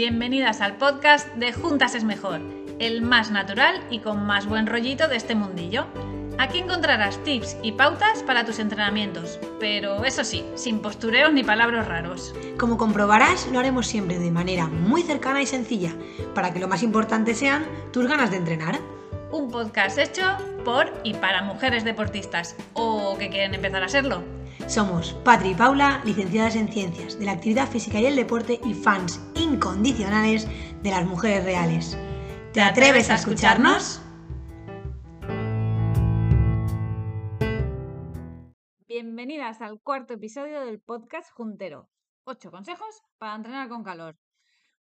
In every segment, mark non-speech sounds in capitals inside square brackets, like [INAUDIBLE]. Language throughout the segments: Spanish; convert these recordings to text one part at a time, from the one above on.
Bienvenidas al podcast de Juntas es Mejor, el más natural y con más buen rollito de este mundillo. Aquí encontrarás tips y pautas para tus entrenamientos, pero eso sí, sin postureos ni palabras raros. Como comprobarás, lo haremos siempre de manera muy cercana y sencilla, para que lo más importante sean tus ganas de entrenar. Un podcast hecho por y para mujeres deportistas o que quieren empezar a serlo. Somos Patri y Paula, licenciadas en Ciencias de la Actividad Física y el Deporte y fans incondicionales de las mujeres reales. ¿Te atreves a escucharnos? Bienvenidas al cuarto episodio del podcast Juntero. Ocho consejos para entrenar con calor.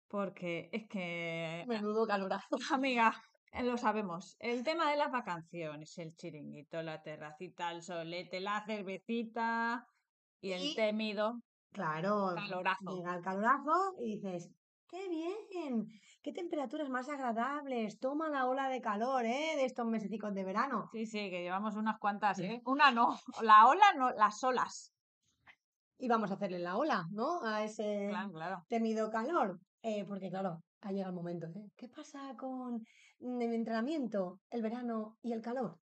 Porque es que... Menudo calorazo. [LAUGHS] Amiga, lo sabemos. El tema de las vacaciones, el chiringuito, la terracita, el solete, la cervecita y el Y- temido Claro, calorazo. llega el calorazo y dices, ¡qué bien! ¡Qué temperaturas más agradables! Toma la ola de calor, ¿eh? De estos mesecicos de verano. Sí, sí, que llevamos unas cuantas, ¿eh? [LAUGHS] Una no, la ola no, las olas. Y vamos a hacerle la ola, ¿no? A ese Claro, claro. temido calor. Eh, porque claro, ha llegado el momento, ¿eh? ¿Qué pasa con mm, el entrenamiento, el verano y el calor?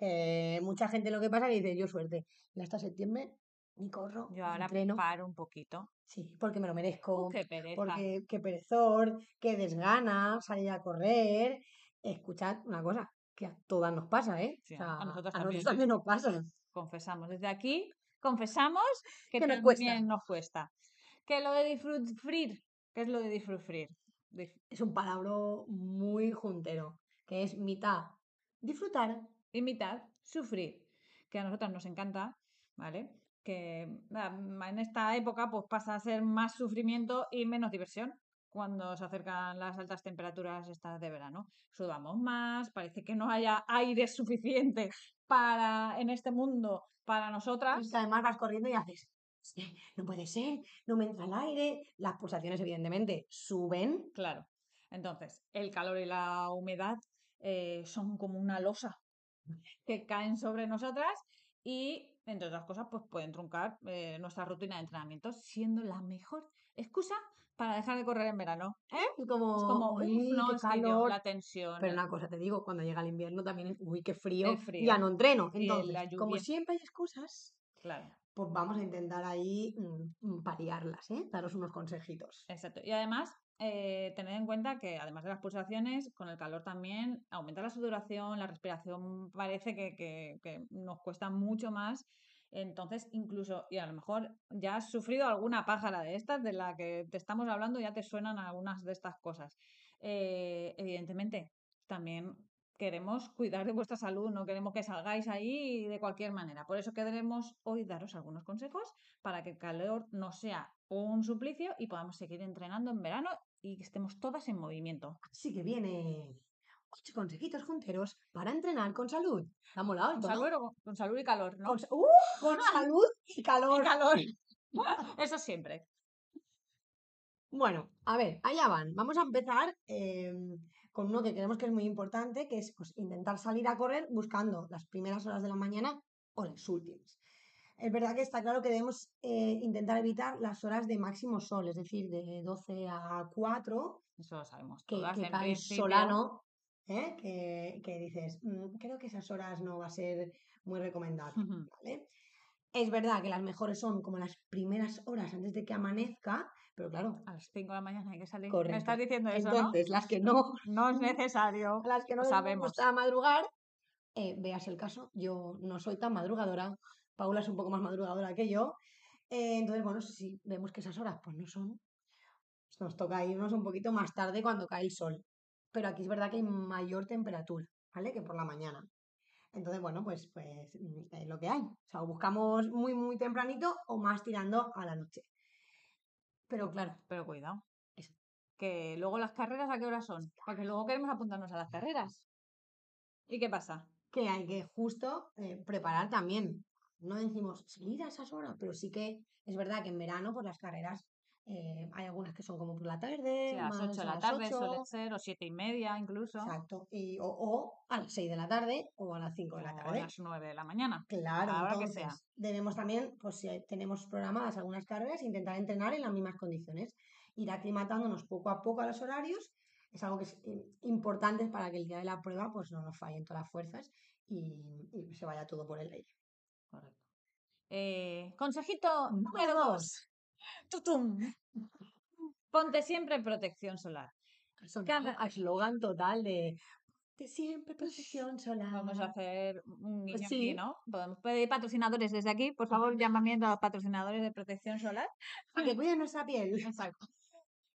Eh, mucha gente lo que pasa es que dice, yo suerte, y hasta septiembre ni corro, Yo ahora entreno. paro un poquito. Sí, porque me lo merezco, Uh, qué pereza. porque qué perezor, qué desgana, salir a correr. Escuchad una cosa, que a todas nos pasa, ¿eh? Sí, O sea, a también. nosotros también nos pasa. Confesamos. Desde aquí confesamos que, Que nos también cuesta. nos cuesta. Que lo de disfrutar, ¿qué es lo de disfrutar? Es un palabra muy juntero, que es mitad disfrutar imitar, sufrir, que a nosotras nos encanta, ¿vale? Que en esta época pues pasa a ser más sufrimiento y menos diversión cuando se acercan las altas temperaturas estas de verano. Sudamos más, parece que no haya aire suficiente para en este mundo para nosotras. Además vas corriendo y haces, "Es que [LAUGHS] no puede ser, no me entra el aire. Las pulsaciones, evidentemente, suben. Claro. Entonces, el calor y la humedad eh, son como una losa que caen sobre nosotras y, entre otras cosas, pues pueden truncar eh, nuestra rutina de entrenamiento, siendo la mejor excusa para dejar de correr en verano. ¿eh? Es como, Es como, "Uf, "Uy, no, es calor". la tensión. Pero una cosa te digo, cuando llega el invierno también es, uy, qué frío, ya no entreno. Entonces, como siempre hay excusas, Claro, pues vamos a intentar ahí mm, paliarlas, ¿eh? Daros unos consejitos. exacto. Y además, eh, tened en cuenta que además de las pulsaciones, con el calor también aumenta la sudoración, la respiración parece que, que- que nos cuesta mucho más. Entonces, incluso, y a lo mejor ya has sufrido alguna pájara de estas, de la que te estamos hablando, ya te suenan algunas de estas cosas. Eh, evidentemente, también queremos cuidar de vuestra salud, no queremos que salgáis ahí de cualquier manera. Por eso queremos hoy daros algunos consejos para que el calor no sea un suplicio y podamos seguir entrenando en verano y que estemos todas en movimiento. Así que viene ocho consejitos junteros para entrenar con salud. ¿Te ha molado Con salud, o- con salud y calor, ¿no? Con, ¡Uh! con [LAUGHS] salud y calor. Y calor. [LAUGHS] Eso siempre. Bueno, a ver, allá van. Vamos a empezar em, con uno que creemos que es muy importante, que es pues, intentar salir a correr buscando las primeras horas de la mañana o las últimas. Es verdad que está claro que debemos eh, intentar evitar las horas de máximo sol, es decir, de 12 a 4, Eso lo sabemos que, todas. que cae solano, ¿eh? que, que dices, "Mm, creo que esas horas no va a ser muy recomendable. Es verdad que las mejores son como las primeras horas antes de que amanezca, pero claro, A las 5 de la mañana hay que salir. Correcto. Me estás diciendo eso, entonces las que no, ¿no? Es necesario. [LAUGHS] las que no sabemos. gusta madrugar, eh, veas el caso, yo no soy tan madrugadora, Paula es un poco más madrugadora que yo, eh, entonces bueno, si vemos que esas horas pues no son, pues nos toca irnos un poquito más tarde cuando cae el sol, pero aquí es verdad que hay mayor temperatura, ¿vale? Que por la mañana. Entonces, bueno, pues, pues mm, es lo que hay. O sea, o buscamos muy, muy tempranito o más tirando a la noche. Pero claro, Pero cuidado. Eso. Que luego las carreras, ¿a qué hora son? Porque luego queremos apuntarnos a las carreras. ¿Y qué pasa? que hay que justo eh, preparar también. No decimos salir a esas horas, pero sí que es verdad que en verano, pues las carreras, eh, hay algunas que son como por la tarde, Sí, a las más 8 de la tarde 8, suele ser, o 7 y media incluso. Exacto. Y, o, o a las 6 de la tarde o a las 5 de la o a tarde. las 9 de la mañana. Claro, a la hora que entonces sea. debemos también, pues si tenemos programadas algunas carreras, intentar entrenar en las mismas condiciones. ir aclimatándonos poco a poco a los horarios es algo que es importante para que el día de la prueba pues no nos fallen todas las fuerzas y, y se vaya todo por el aire. Correcto. Eh, consejito número dos. Tutum. Ponte siempre protección solar. Eslogan total de ponte siempre protección solar. Vamos a hacer un guiño Sí. aquí, ¿no? Podemos pedir patrocinadores desde aquí. Por favor, [LAUGHS] llamamiento a los patrocinadores de protección solar. Para que cuiden nuestra piel. [LAUGHS] Exacto.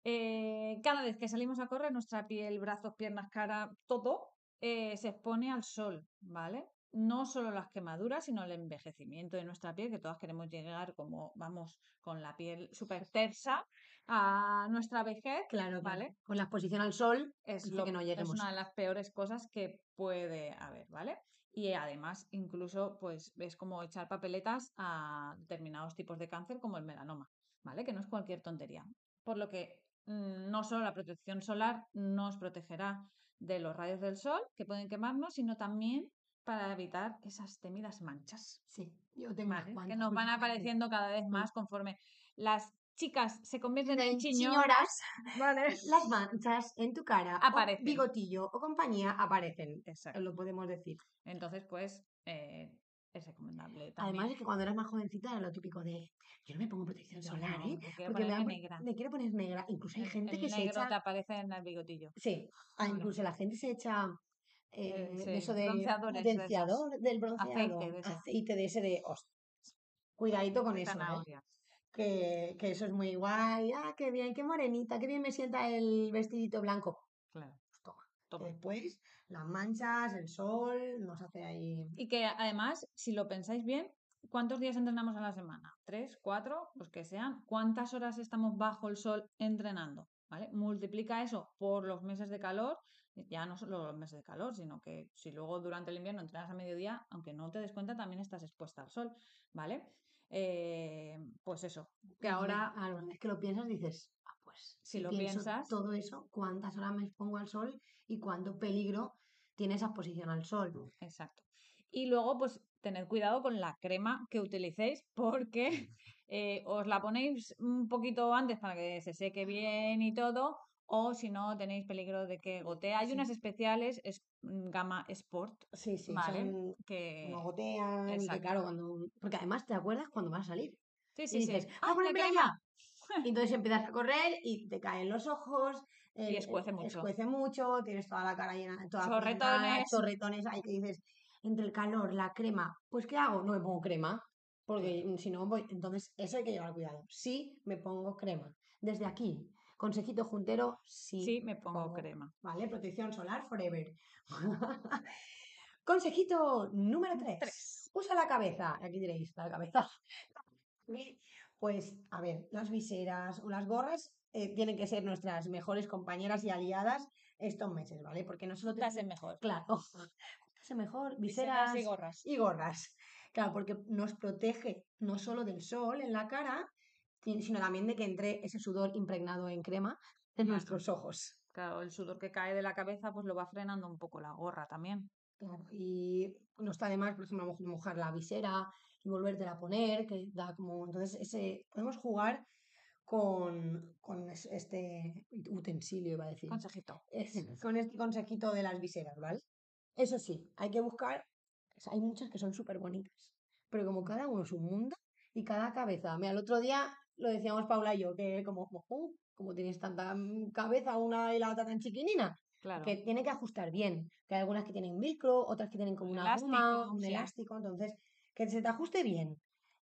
Eh, cada vez que salimos a correr, nuestra piel, brazos, piernas, cara, todo eh, se expone al sol, ¿vale? No solo las quemaduras, sino el envejecimiento de nuestra piel, que todas queremos llegar como, vamos, con la piel súper tersa a nuestra vejez, Claro, ¿vale? Con la exposición al sol Es, lo- que no es lleguemos. una de las peores cosas que puede haber, ¿vale? Y además, incluso, pues es como echar papeletas a determinados tipos de cáncer como el melanoma, ¿vale? Que no es cualquier tontería. Por lo que mm, no solo la protección solar nos protegerá de los rayos del sol que pueden quemarnos, sino también para evitar esas temidas manchas, Sí, yo tengo ¿vale? Que nos van apareciendo cada vez más conforme las chicas se convierten en En chiñoras, ¿vale? [LAUGHS] las manchas en tu cara, o bigotillo o compañía aparecen. Exacto. Lo podemos decir. Entonces, pues, eh, es recomendable también. Además es que cuando eras más jovencita era lo típico de yo no me pongo protección Yo solar, no, ¿eh? quiero Porque me, negra. me quiero poner negra. Incluso hay El- gente el que se negro echa. te aparece en el bigotillo. Sí, ah, incluso la gente se echa eh, Eh, de sí, eso de bronceadores de potenciador del bronceado, de ese. aceite de ese de. Cuidadito con eso, ¿eh? Que, que eso es muy guay. Ah, qué bien, qué morenita, qué bien me sienta el vestidito blanco. Claro. Pues toma. toma. Después, las manchas, el sol, nos hace ahí. Y que además, si lo pensáis bien, ¿cuántos días entrenamos a la semana? ¿Tres? ¿Cuatro? Los que sean. ¿Cuántas horas estamos bajo el sol entrenando? ¿Vale? Multiplica eso por los meses de calor, ya no solo los meses de calor, sino que si luego durante el invierno entrenas a mediodía, aunque no te des cuenta, también estás expuesta al sol, ¿vale? Eh, pues eso, que ahora claro, es que lo piensas, dices, ah, pues Si si lo piensas- todo eso, cuántas horas me expongo al sol y cuánto peligro tiene esa exposición al sol. Exacto. Y luego, pues, tened cuidado con la crema que utilicéis porque eh, os la ponéis un poquito antes para que se seque bien y todo, o si no, tenéis peligro de que gotee. Hay Sí. unas especiales, es mm, gama Sport, Sí, sí, ¿vale? son Que... no gotean, y que claro, cuando. Porque además te acuerdas cuando vas a salir. Sí, y sí, sí. dices, ¡Ay, ¡ah, crema! ya! Y entonces [LAUGHS] empiezas a correr y te caen los ojos. el- escuece el- mucho. Escuece mucho, tienes toda la cara llena, toda Chorretones. pintada, chorretones ahí que dices, entre el calor, la crema, pues ¿qué hago? No me pongo crema, porque si no voy, entonces eso hay que llevar cuidado. Sí me pongo crema. Desde aquí, consejito juntero, sí, Sí, me pongo crema. ¿Vale? Protección solar forever. [LAUGHS] consejito número 3. Tres. Usa la cabeza. Aquí diréis, la cabeza. [LAUGHS] Pues, a ver, las viseras o las gorras eh, tienen que ser nuestras mejores compañeras y aliadas estos meses, ¿vale? Porque no solo Juntas tenemos- es mejor. Claro, [LAUGHS] juntas mejor, Viseras viseras y gorras. y gorras. Claro, porque nos protege no solo del sol en la cara, sino también de que entre ese sudor impregnado en crema en Claro. nuestros ojos. Claro, el sudor que cae de la cabeza pues lo va frenando un poco la gorra también. Claro, y no está de más, por ejemplo, a lo mejor mojar la visera y volvértela a poner, que da como. Entonces, ese podemos jugar con, con es- este utensilio, iba a decir. Consejito. es- con este consejito de las viseras, ¿vale? Eso sí, hay que buscar. Hay muchas que son súper bonitas, pero como cada uno es un mundo y cada cabeza. Mira, el otro día lo decíamos Paula y yo, que como, "Oh, como tienes tanta mm, cabeza una y la otra tan chiquinina, Claro. que tiene que ajustar bien. Que hay algunas que tienen velcro, otras que tienen como Un una goma, elástico, un sí. elástico. Entonces, que se te ajuste bien,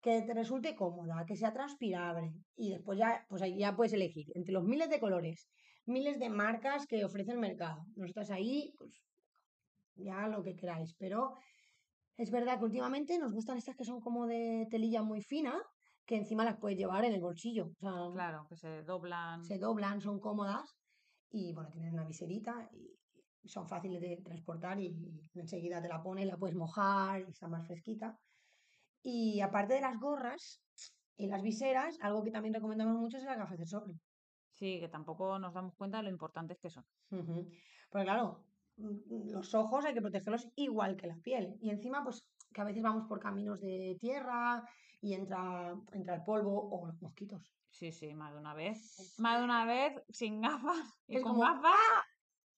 que te resulte cómoda, que sea transpirable. Y después ya, pues ahí ya puedes elegir entre los miles de colores, miles de marcas que ofrece el mercado. Nosotras ahí, pues ya lo que queráis. Pero es verdad que últimamente nos gustan estas que son como de telilla muy fina, que encima las puedes llevar en el bolsillo. O sea, Claro, que se doblan. se doblan, son cómodas y bueno, tienen una viserita y son fáciles de transportar y, y enseguida te la pones, la puedes mojar y está más fresquita. Y aparte de las gorras y las viseras, algo que también recomendamos mucho es las gafas de sol. Sí, que tampoco nos damos cuenta de lo importantes que son. Ujú. Porque claro, los ojos hay que protegerlos igual que la piel. Y encima, pues que a veces vamos por caminos de tierra y entra, entra el polvo o los mosquitos. Sí, sí, más de una vez. Más de una vez sin gafas. [LAUGHS] Y Es con como, gafas.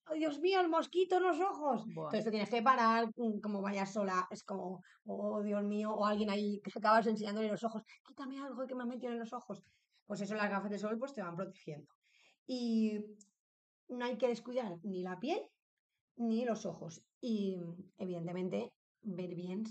¡Oh, Dios mío, el mosquito en los ojos! Entonces te tienes que parar, mm, como vayas sola, es como, oh Dios mío, o alguien ahí que [LAUGHS] acabas enseñándole los ojos, quítame algo que me ha metido en los ojos. Pues eso, las gafas de sol pues te van protegiendo. Y no hay que descuidar ni la piel ni los ojos. Y evidentemente ver bien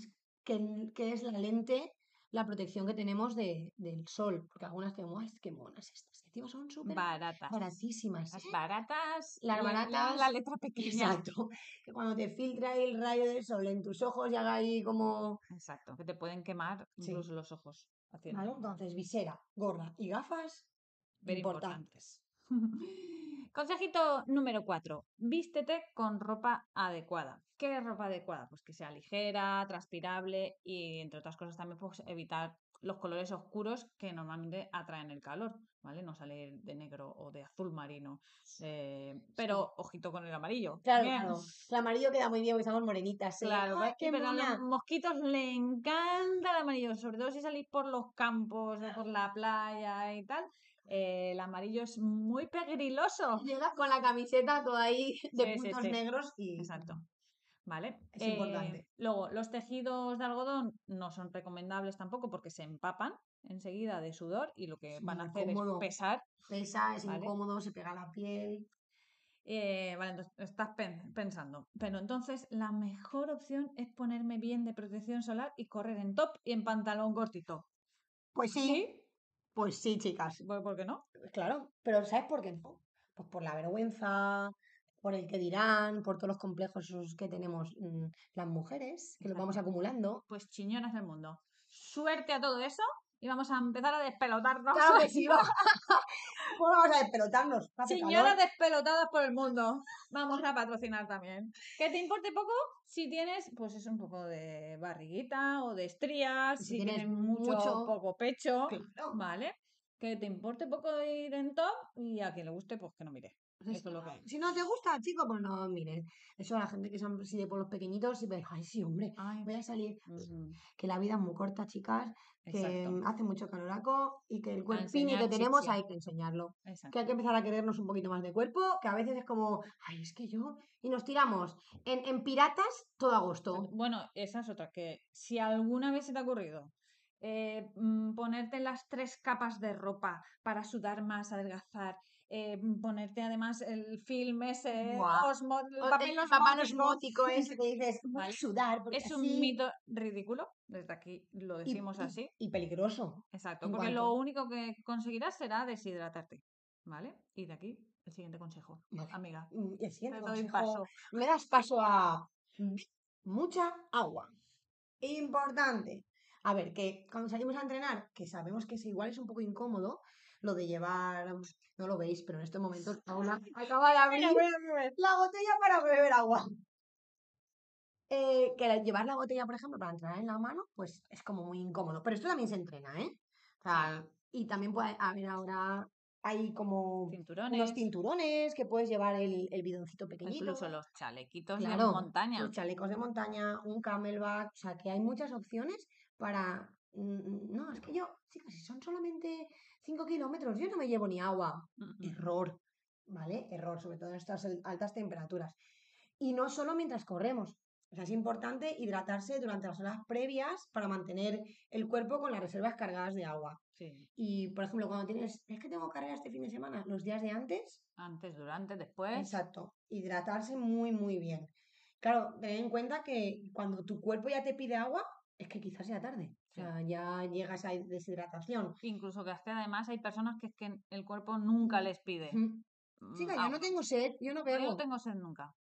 qué, qué es la lente, la protección que tenemos de, del sol, porque algunas tenemos, ¡ay, qué monas estas! Encima son súper Baratas. baratísimas. Las ¿eh? baratas. Las dan baratas, La letra pequeña. [LAUGHS] Exacto. Que cuando te filtra el rayo del sol en tus ojos y haga ahí como... Exacto. Que te pueden quemar Sí. incluso los ojos. Haciendo. ¿Vale? Entonces, visera, gorra y gafas, Very importantes. [LAUGHS] Consejito número 4. Vístete con ropa adecuada. ¿Qué es ropa adecuada? Pues que sea ligera, transpirable y, entre otras cosas, también pues, evitar los colores oscuros que normalmente atraen el calor, ¿vale? No salir de negro o de azul marino. eh, pero ojito con el amarillo. Claro, Bien. claro. El amarillo queda muy bien porque estamos morenitas. ¿eh? Claro, ¡Ay, qué pero a los mosquitos le encanta el amarillo, sobre todo si salís por los campos o por la playa y tal. Eh, el amarillo es muy pegriloso. Llegas con la camiseta toda ahí de Sí, puntos sí. negros y... Exacto. ¿Vale? Es Eh, importante. Luego, los tejidos de algodón no son recomendables tampoco porque se empapan enseguida de sudor y lo que van a hacer incómodo. es pesar. Pesa, es Vale. incómodo, se pega la piel. Eh, vale, entonces estás pen- pensando. Pero entonces la mejor opción es ponerme bien de protección solar y correr en top y en pantalón cortito. Pues sí, pues sí, chicas. ¿Por qué no? Claro, pero ¿sabes por qué no? Pues por la vergüenza, por el que dirán, por todos los complejos que tenemos mm, las mujeres, que los vamos acumulando. Pues chiñonas del mundo. Suerte a todo eso y vamos a empezar a despelotarnos. Claro que [LAUGHS] sí, va. [LAUGHS] Vamos a despelotarnos. Señoras despelotadas por el mundo. Vamos a patrocinar también. Que te importe poco si tienes, pues es un poco de barriguita o de estrías, Si si, tienes tienes mucho, mucho- poco pecho, Claro. ¿vale? Que te importe poco ir en top y a quien le guste, pues que no mire. Pues Eso es lo que hay. Si no te gusta, chico, pues no, miren. Eso a la gente que son así de pueblos pequeñitos, y ay, sí, hombre, Ay, voy a salir. ujú, Que la vida es muy corta, chicas, que Exacto, hace mucho caloraco y que el cuerpini que tenemos hay que enseñarlo. Que hay que empezar a querernos un poquito más de cuerpo, que a veces es como, ay, es que yo. Y nos tiramos en, en piratas todo agosto. Bueno, esa es otra, que si alguna vez se te ha ocurrido eh, mm, ponerte las tres capas de ropa para sudar más, adelgazar, eh, mm, ponerte además el film ese, Buah. osmo- el papel osmótico, [LAUGHS] ese que dices, Vale. sudar. Porque es un así- mito ridículo, desde aquí lo decimos y- así, Y peligroso. exacto, porque cuanto- lo único que conseguirás será deshidratarte, ¿vale? Y de aquí el siguiente consejo, Vale. amiga, Mm, y el siguiente consejo, paso. me das paso a mucha agua. Importante. A ver, que cuando salimos a entrenar, que sabemos que es igual es un poco incómodo, lo de llevar, no lo veis, pero en estos momentos [LAUGHS] Paula acaba de abrir la botella para beber agua. [LAUGHS] Eh, que llevar la botella, por ejemplo, para entrenar en la mano, pues es como muy incómodo. Pero esto también se entrena, ¿eh? O sea, y también puede haber ahora, hay como unos Cinturones, que puedes llevar el, el bidoncito pequeñito. incluso los chalequitos de montaña. Los chalecos de montaña, un camelback, o sea que hay muchas opciones para... mm, No, es que yo, chicas, si son solamente 5 kilómetros, yo no me llevo ni agua. Error, ¿vale? Error, sobre todo en estas al- altas temperaturas. Y no solo mientras corremos. O sea, es importante hidratarse durante las horas previas para mantener el cuerpo con las reservas cargadas de agua. Sí. Y, por ejemplo, cuando tienes, es que tengo carrera este fin de semana, los días de antes, Antes, durante, después. Exacto, hidratarse muy, muy bien. Claro, ten en cuenta que cuando tu cuerpo ya te pide agua, es que quizás sea tarde. O sea, ya llega esa deshidratación. Incluso que que además hay personas que es que el cuerpo nunca les pide. Mm. mm, Chica, yo no agua. tengo sed, yo no Yo bebo. no tengo sed nunca.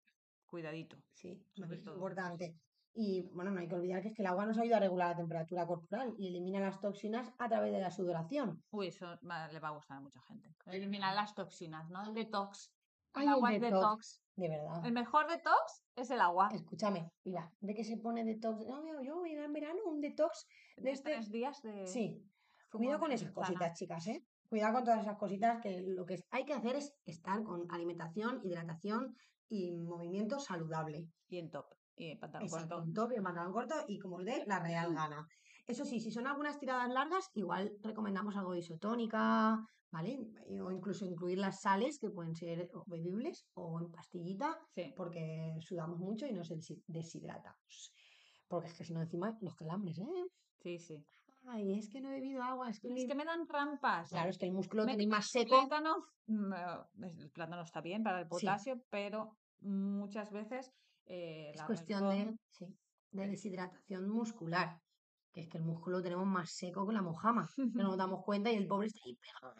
Cuidadito. Sí, es importante. Y bueno, no hay que olvidar que es que el agua nos ayuda a regular la temperatura corporal y elimina las toxinas a través de la sudoración. Uy, eso va- le va a gustar a mucha gente. Eliminar las toxinas, ¿no? El detox. Ay, El el agua es detox. detox. De verdad. El mejor detox es el agua. Escúchame, mira, de que se pone detox. No, yo, yo voy a ir en verano un detox De de este. tres días de Sí, Cuidado con esas cositas, chicas, ¿eh? Cuidado con todas esas cositas que lo que hay que hacer es estar con alimentación, hidratación y movimiento saludable. Y en top. Y en pantalón Exacto, corto. un top y un pantalón corto y como os dé la real gana. Eso sí, si son algunas tiradas largas, igual recomendamos algo de isotónica, ¿vale? O incluso incluir las sales que pueden ser bebibles o en pastillita, Sí. porque sudamos mucho y nos deshi- deshidratamos. Porque es que si no, encima los calambres, ¿eh? Sí, sí. Ay, es que no he bebido agua, es que, Es mi- que me dan rampas. Claro, es que el músculo Me- tenéis más El seco. plátano, mm, eh, el plátano está bien para el Sí. potasio, pero muchas veces eh, Es la cuestión razón- de, sí, de deshidratación muscular. Que es que el músculo lo tenemos más seco que la mojama. Que no nos [LAUGHS] damos cuenta y el pobre está ahí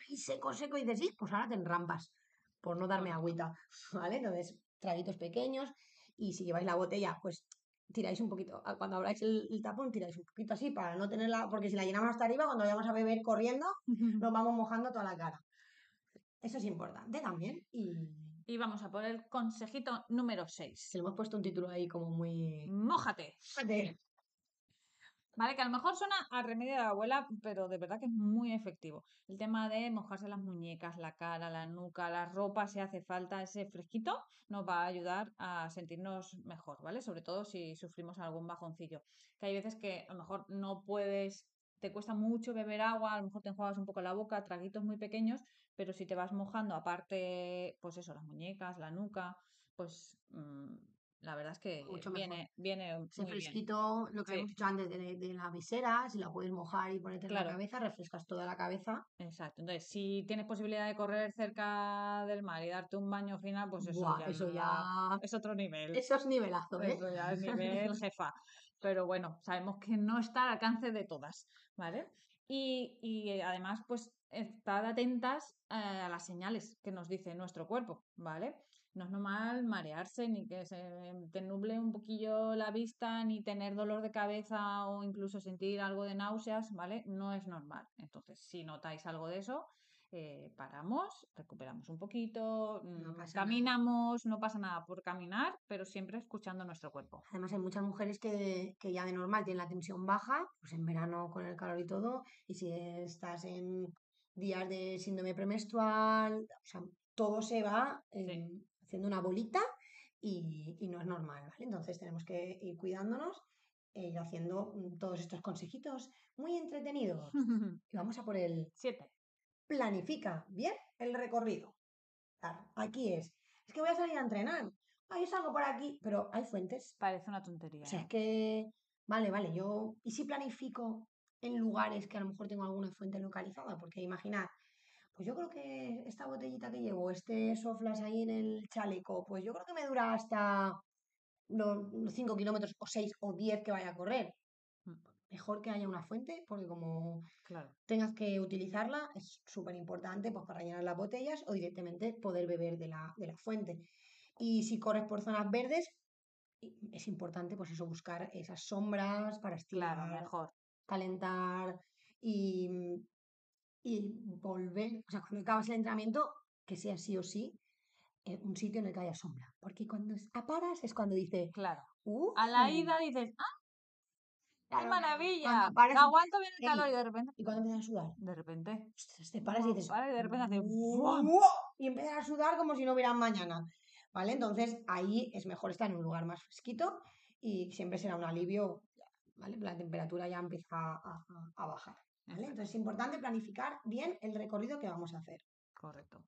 ahí seco, seco. Y dices, sí, pues ahora ten rampas. Por no darme agüita. [LAUGHS] ¿Vale? Entonces, traguitos pequeños. Y si lleváis la botella, pues tiráis un poquito. Cuando abráis el, el tapón, tiráis un poquito así para no tenerla. Porque si la llenamos hasta arriba, cuando vayamos a beber corriendo, [LAUGHS] nos vamos mojando toda la cara. Eso es importante también. Y Y vamos a por el consejito número 6. se le hemos puesto un título ahí como muy. Mójate. de- Vale, que a lo mejor suena a remedio de la abuela, pero de verdad que es muy efectivo. El tema de mojarse las muñecas, la cara, la nuca, la ropa, si hace falta ese fresquito, nos va a ayudar a sentirnos mejor, ¿vale? Sobre todo si sufrimos algún bajoncillo. Que hay veces que a lo mejor no puedes, te cuesta mucho beber agua, a lo mejor te enjuagas un poco la boca, traguitos muy pequeños, pero si te vas mojando, aparte, pues eso, las muñecas, la nuca, pues mm, la verdad es que Mucho mejor. viene, viene muy bien. fresquito, lo que Sí. hemos dicho antes de, de la visera, si la puedes mojar y ponerte en la cabeza, refrescas toda la cabeza. Exacto. Entonces, si tienes posibilidad de correr cerca del mar y darte un baño final, pues eso Buah, ya, eso ya. es otro nivel. Eso es nivelazo, ¿eh? Eso ya es nivel [LAUGHS] jefa. Pero bueno, sabemos que no está al alcance de todas, ¿vale? Y, y, eh, además, pues, estar atentas eh, a las señales que nos dice nuestro cuerpo, ¿vale? No es normal marearse, ni que se te nuble un poquillo la vista, ni tener dolor de cabeza o incluso sentir algo de náuseas, ¿vale? No es normal. Entonces, si notáis algo de eso, eh, paramos, recuperamos un poquito, No mm, nada. caminamos, no pasa nada por caminar, pero siempre escuchando nuestro cuerpo. Además, hay muchas mujeres que, que ya de normal tienen la tensión baja, pues en verano con el calor y todo, y si estás en días de síndrome premenstrual, o sea, todo se va eh, haciendo una bolita y, y no es normal, ¿vale? Entonces tenemos que ir cuidándonos e ir haciendo mm, todos estos consejitos muy entretenidos. [LAUGHS] Y vamos a por el Siete. planifica bien el recorrido. Claro, aquí es. Es que voy a salir a entrenar. Ah, yo salgo por aquí, pero hay fuentes. Parece una tontería. O sea, es ¿no? que, vale, vale, yo, ¿y si planifico en lugares que a lo mejor tengo alguna fuente localizada? Porque imaginad, pues yo creo que esta botellita que llevo, este soflas ahí en el chaleco, pues yo creo que me dura hasta los 5 kilómetros o 6 o 10 que vaya a correr. Mm. Mejor que haya una fuente, porque como Claro. tengas que utilizarla, es súper importante pues, para llenar las botellas o directamente poder beber de la, de la fuente. Y si corres por zonas verdes, es importante pues eso, buscar esas sombras para Claro, estirar, mejor. Calentar y, y volver, o sea, cuando acabas el entrenamiento, que sea sí o sí eh, un sitio en el que haya sombra. Porque cuando es- a paras es cuando dice, Claro. "Uf, A la ida dices, ¡ah, qué claro, maravilla! paras y- Aguanto bien el calor y de repente, y cuando empiezas a sudar, de repente, ostras, te paras y dices, de repente hace "Buah", ¡buam! y empiezas a sudar como si no hubiera mañana, ¿vale? Entonces ahí es mejor estar en un lugar más fresquito y siempre será un alivio, ¿vale? La temperatura ya empieza a, a- a bajar, ¿vale? Exacto. Entonces es importante planificar bien el recorrido que vamos a hacer. Correcto.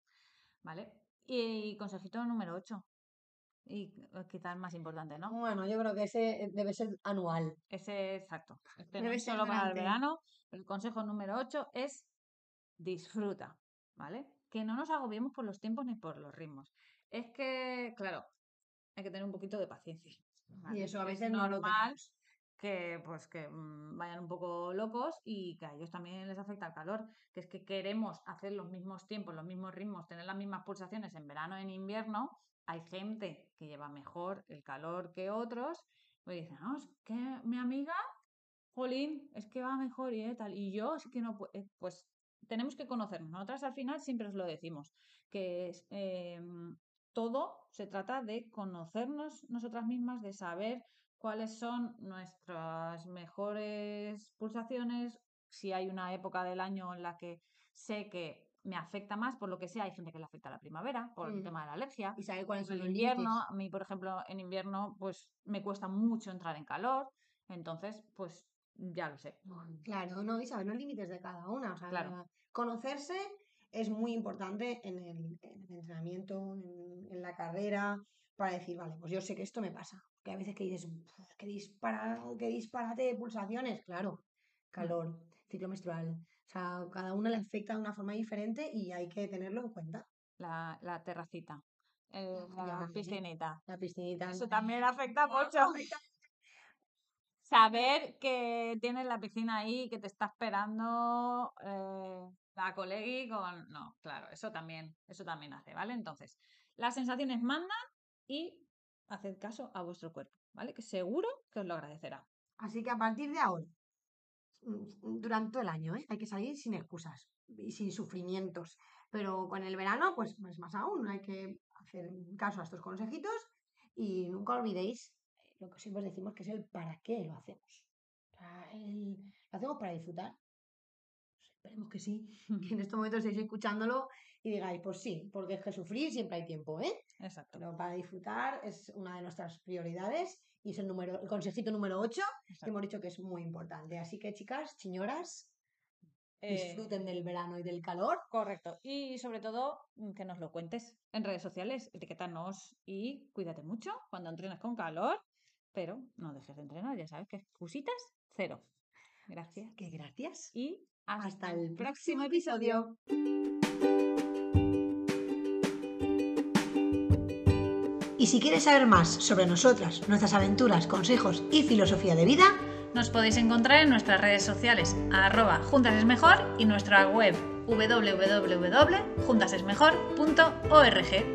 ¿Vale? Y consejito número 8. Y eh, quizás más importante, ¿no? Bueno, yo creo que ese debe ser anual. Ese exacto. Este no Debe es ser solo para el verano. El consejo número 8 es disfruta, ¿vale? Que no nos agobiemos por los tiempos ni por los ritmos. Es que, claro, hay que tener un poquito de paciencia. Y eso a Es veces no lo tenemos. Que pues que mm, vayan un poco locos y que a ellos también les afecta el calor, que es que queremos hacer los mismos tiempos, los mismos ritmos, tener las mismas pulsaciones en verano en invierno. Hay gente que lleva mejor el calor que otros, pues dicen, no, es que mi amiga, jolín, es que va mejor y eh, tal, y yo es que no puedo, pues tenemos que conocernos. Nosotras al final siempre os lo decimos, que em, todo se trata de conocernos nosotras mismas, de saber cuáles son nuestras mejores pulsaciones, si hay una época del año en la que sé que me afecta más, por lo que sea, hay gente que le afecta la primavera, por el Mm. tema de la alergia, Y saber cuáles son los invierno, límites. a mí, por ejemplo, en invierno, pues me cuesta mucho entrar en calor, entonces, pues ya lo sé. Claro, no, y saber los límites de cada una. O sea, Claro. conocerse es muy importante en el, en el entrenamiento, en, en la carrera, para decir, vale, pues yo sé que esto me pasa. Que a veces que dices, "Uf, qué qué disparate de pulsaciones. Claro, calor, ciclo menstrual. O sea, cada una le afecta de una forma diferente y hay que tenerlo en cuenta. La, la terracita, eh, Ya, la piscinita. La piscinita. Eso también afecta [LAUGHS] mucho. Saber que tienes la piscina ahí, que te está esperando eh, la colegui con... No, claro, eso también, eso también hace, ¿vale? Entonces, las sensaciones mandan y haced caso a vuestro cuerpo, ¿vale? Que seguro que os lo agradecerá. Así que a partir de ahora, mm, durante todo el año, ¿eh? hay que salir sin excusas y sin sufrimientos. Pero con el verano, pues, pues más aún, hay que hacer caso a estos consejitos y nunca olvidéis eh, lo que siempre os decimos, que es el para qué lo hacemos. El- lo hacemos para disfrutar. Pues esperemos que sí, [LAUGHS] que en [LAUGHS] estos momentos estéis escuchándolo y digáis, pues sí, porque es que sufrir siempre hay tiempo, ¿eh? Exacto. Pero para disfrutar es una de nuestras prioridades y es el, número, el consejito número 8 que hemos dicho que es muy importante. Así que, chicas, señoras, Eh, disfruten del verano y del calor. Correcto. Y sobre todo, mm, que nos lo cuentes en redes sociales, etiquétanos y cuídate mucho cuando entrenes con calor, pero no dejes de entrenar, ya sabes que excusitas cero. Gracias. Que gracias. Y hasta, Hasta el próximo episodio. Y si quieres saber más sobre nosotras, nuestras aventuras, consejos y filosofía de vida, Nos podéis encontrar en nuestras redes sociales, arroba juntas mejor y nuestra web www.juntasesmejor.org.